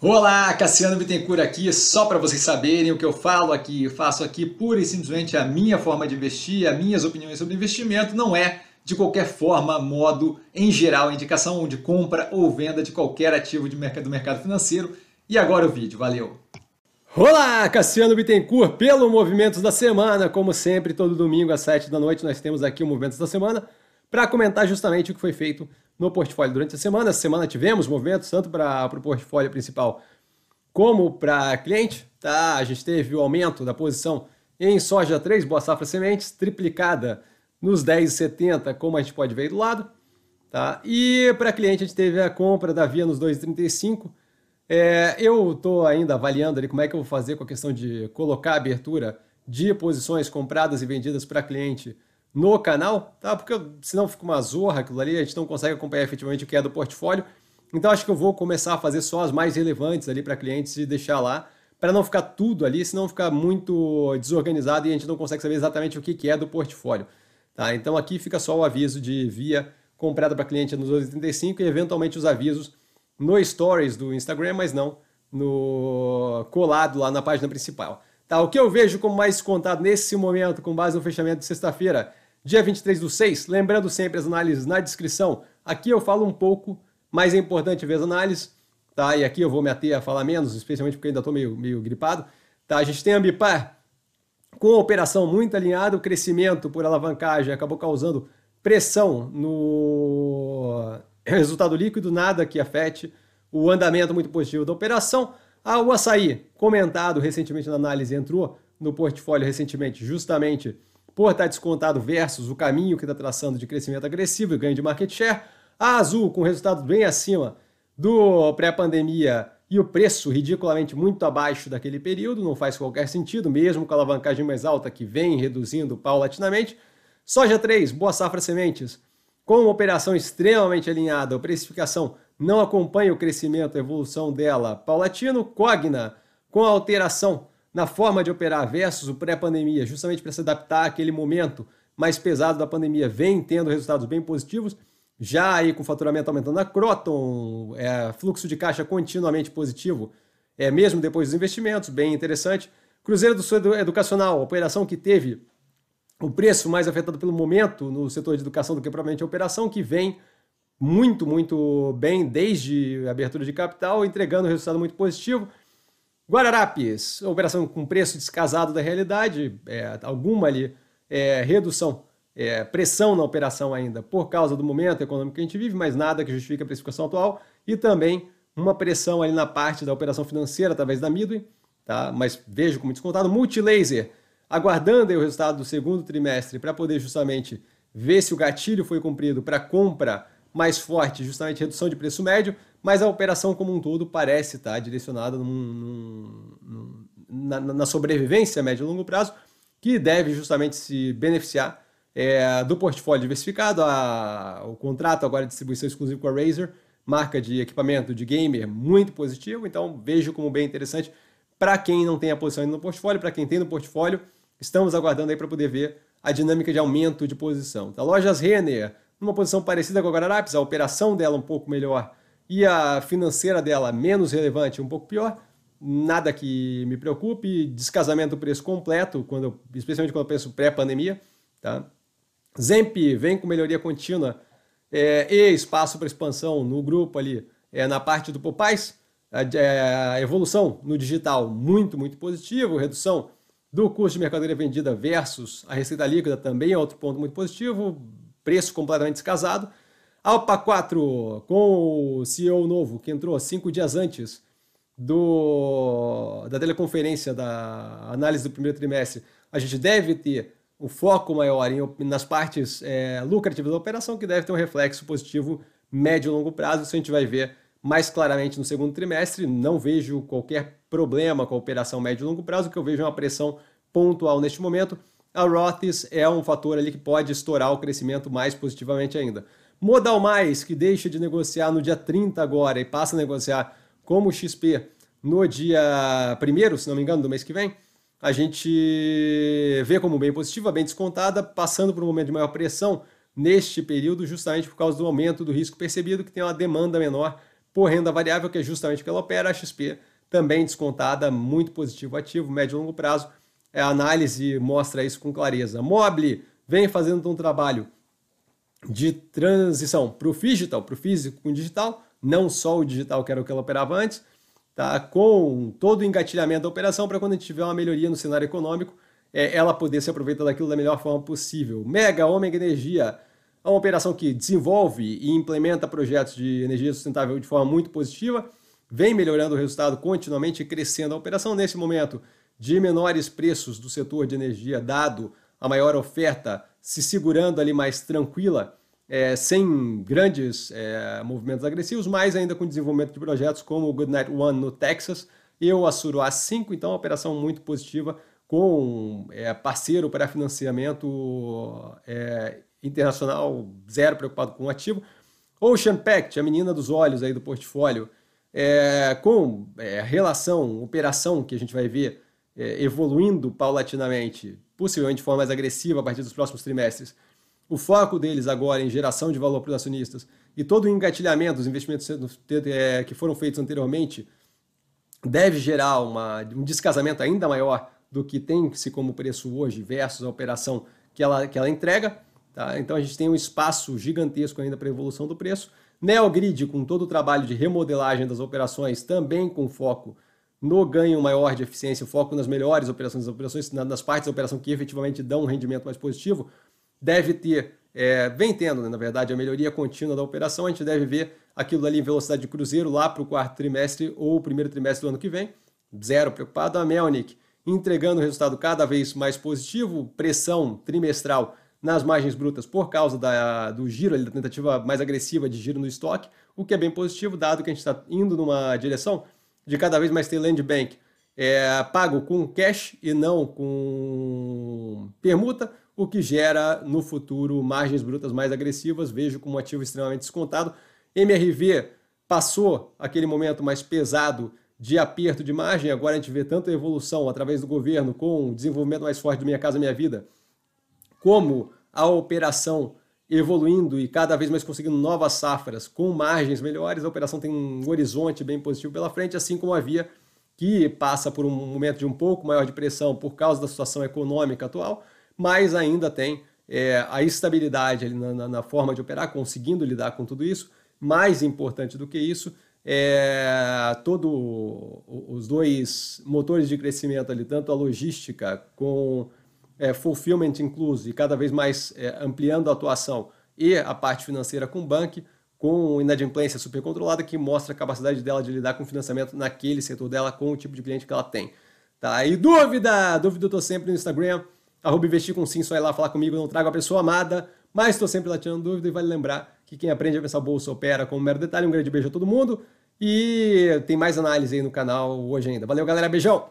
Olá, Cassiano Bittencourt aqui, só para vocês saberem o que eu falo aqui, eu faço aqui pura e simplesmente a minha forma de investir, as minhas opiniões sobre investimento, não é de qualquer forma, modo, em geral, indicação de compra ou venda de qualquer ativo de mercado, do mercado financeiro. E agora o vídeo, valeu! Olá, Cassiano Bittencourt, pelo Movimentos da Semana, como sempre, todo domingo às 7 da noite nós temos aqui o Movimentos da Semana, para comentar justamente o que foi feito no portfólio durante a semana. Essa semana tivemos movimentos tanto para o portfólio principal como para cliente. Tá? A gente teve o aumento da posição em soja 3, boa safra sementes, triplicada nos 10,70, como a gente pode ver aí do lado. Tá? E para cliente a gente teve a compra da Via nos 2,35. É, eu estou ainda avaliando ali como é que eu vou fazer com a questão de colocar a abertura de posições compradas e vendidas para cliente no canal, tá? Porque senão fica uma zorra aquilo ali, a gente não consegue acompanhar efetivamente o que é do portfólio. Então acho que eu vou começar a fazer só as mais relevantes ali para clientes e deixar lá, para não ficar tudo ali, senão ficar muito desorganizado e a gente não consegue saber exatamente o que é do portfólio. Tá? Então aqui fica só o aviso de via comprada para cliente nos 2,35 e eventualmente os avisos no Stories do Instagram, mas não no colado lá na página principal. Tá, o que eu vejo como mais contado nesse momento, com base no fechamento de sexta-feira, dia 23 do 6, lembrando sempre as análises na descrição, aqui eu falo um pouco, mas é importante ver as análises, tá? E aqui eu vou me ater a falar menos, especialmente porque ainda estou meio, meio gripado. Tá? A gente tem a Ambipar com a operação muito alinhada, o crescimento por alavancagem acabou causando pressão no resultado líquido, nada que afete o andamento muito positivo da operação. Ah, o açaí, comentado recentemente na análise, entrou no portfólio recentemente justamente por estar descontado versus o caminho que está traçando de crescimento agressivo e ganho de market share. A Azul, com resultados bem acima do pré-pandemia e o preço ridiculamente muito abaixo daquele período, não faz qualquer sentido, mesmo com a alavancagem mais alta que vem reduzindo paulatinamente. Soja 3, Boa Safra Sementes, com uma operação extremamente alinhada, a precificação não acompanha o crescimento, a evolução dela paulatino. Cogna, com a alteração na forma de operar versus o pré-pandemia, justamente para se adaptar àquele momento mais pesado da pandemia, vem tendo resultados bem positivos. Já aí com o faturamento aumentando na Croton, é, fluxo de caixa continuamente positivo, é, mesmo depois dos investimentos, bem interessante. Cruzeiro do Sul Educacional, operação que teve o preço mais afetado pelo momento no setor de educação do que propriamente a operação, que vem muito, muito bem desde a abertura de capital, entregando resultado muito positivo. Guararapes, operação com preço descasado da realidade, é, alguma ali é, redução, é, pressão na operação ainda por causa do momento econômico que a gente vive, mas nada que justifique a precificação atual, e também uma pressão ali na parte da operação financeira através da Midway, tá? mas vejo como descontado. Multilaser, aguardando o resultado do segundo trimestre para poder justamente ver se o gatilho foi cumprido para compra mais forte, justamente redução de preço médio, mas a operação como um todo parece estar direcionada num, num, na, na, sobrevivência a médio e longo prazo, que deve justamente se beneficiar é, do portfólio diversificado, a, o contrato agora de distribuição exclusiva com a Razer, marca de equipamento de gamer muito positivo, então vejo como bem interessante para quem não tem a posição ainda no portfólio, para quem tem no portfólio, estamos aguardando aí para poder ver a dinâmica de aumento de posição. Tá? Lojas Renner, numa posição parecida com a Guararapes, a operação dela um pouco melhor e a financeira dela menos relevante, um pouco pior. Nada que me preocupe, descasamento do preço completo, quando, especialmente quando eu penso pré-pandemia. Tá? Zemp vem com melhoria contínua é, e espaço para expansão no grupo ali, é, na parte do Popais. A, é, a evolução no digital muito, muito positivo, redução do custo de mercadoria vendida versus a receita líquida também é outro ponto muito positivo, preço completamente descasado. Alpa 4 com o CEO novo, que entrou cinco dias antes do, da teleconferência da análise do primeiro trimestre, a gente deve ter o foco maior em, nas partes é, lucrativas da operação, que deve ter um reflexo positivo médio e longo prazo. Isso a gente vai ver mais claramente no segundo trimestre. Não vejo qualquer problema com a operação médio e longo prazo, que eu vejo é uma pressão pontual neste momento a Roths é um fator ali que pode estourar o crescimento mais positivamente ainda. Modal Mais, que deixa de negociar no dia 30 agora e passa a negociar como XP no dia 1 se não me engano, do mês que vem, a gente vê como bem positiva, bem descontada, passando por um momento de maior pressão neste período, justamente por causa do aumento do risco percebido, que tem uma demanda menor por renda variável, que é justamente o que ela opera, a XP também descontada, muito positivo ativo, médio e longo prazo. A análise mostra isso com clareza. Mobile vem fazendo um trabalho de transição para o digital, para o físico com digital, não só o digital que era o que ela operava antes, tá? com todo o engatilhamento da operação para quando a gente tiver uma melhoria no cenário econômico, é, ela poder se aproveitar daquilo da melhor forma possível. Mega, Omega Energia, é uma operação que desenvolve e implementa projetos de energia sustentável de forma muito positiva, vem melhorando o resultado continuamente e crescendo a operação nesse momento de menores preços do setor de energia, dado a maior oferta, se segurando ali mais tranquila, é, sem grandes é, movimentos agressivos, mas ainda com desenvolvimento de projetos como o Goodnight One no Texas e o Assuro A5, então uma operação muito positiva com é, parceiro para financiamento é, internacional, zero preocupado com o ativo. Ocean Pact, a menina dos olhos aí do portfólio, é, com é, relação, operação que a gente vai ver evoluindo paulatinamente, possivelmente de forma mais agressiva a partir dos próximos trimestres. O foco deles agora em geração de valor para os acionistas e todo o engatilhamento dos investimentos é, que foram feitos anteriormente deve gerar uma, um descasamento ainda maior do que tem-se como preço hoje versus a operação que ela, que ela entrega. Tá? Então a gente tem um espaço gigantesco ainda para a evolução do preço. Neogrid, com todo o trabalho de remodelagem das operações, também com foco no ganho maior de eficiência, foco nas melhores operações, nas operações, nas partes da operação que efetivamente dão um rendimento mais positivo, deve ter, é, vem tendo, né, na verdade, a melhoria contínua da operação. A gente deve ver aquilo ali em velocidade de cruzeiro lá para o quarto trimestre ou primeiro trimestre do ano que vem. Zero preocupado. A Melnick entregando resultado cada vez mais positivo, pressão trimestral nas margens brutas por causa da, do giro, da tentativa mais agressiva de giro no estoque, o que é bem positivo, dado que a gente está indo numa direção de cada vez mais ter land bank. É, pago com cash e não com permuta, o que gera no futuro margens brutas mais agressivas, vejo como um ativo extremamente descontado. MRV passou aquele momento mais pesado de aperto de margem, agora a gente vê tanta evolução através do governo com o desenvolvimento mais forte do Minha Casa Minha Vida, como a operação evoluindo e cada vez mais conseguindo novas safras com margens melhores, a operação tem um horizonte bem positivo pela frente, assim como havia que passa por um momento de um pouco maior de pressão por causa da situação econômica atual, mas ainda tem é, a estabilidade na, na, na forma de operar, conseguindo lidar com tudo isso. Mais importante do que isso, é, todo os dois motores de crescimento ali, tanto a logística com é, fulfillment incluso e cada vez mais é, ampliando a atuação e a parte financeira com o banco, com inadimplência super controlada que mostra a capacidade dela de lidar com financiamento naquele setor dela com o tipo de cliente que ela tem. Tá? E dúvida? Dúvida eu tô sempre no Instagram, arroba investir com sim, só ir lá falar comigo, não trago a pessoa amada, mas estou sempre lá tirando dúvida e vale lembrar que quem aprende a pensar bolsa opera com um mero detalhe. Um grande beijo a todo mundo e tem mais análise aí no canal hoje ainda. Valeu, galera. Beijão!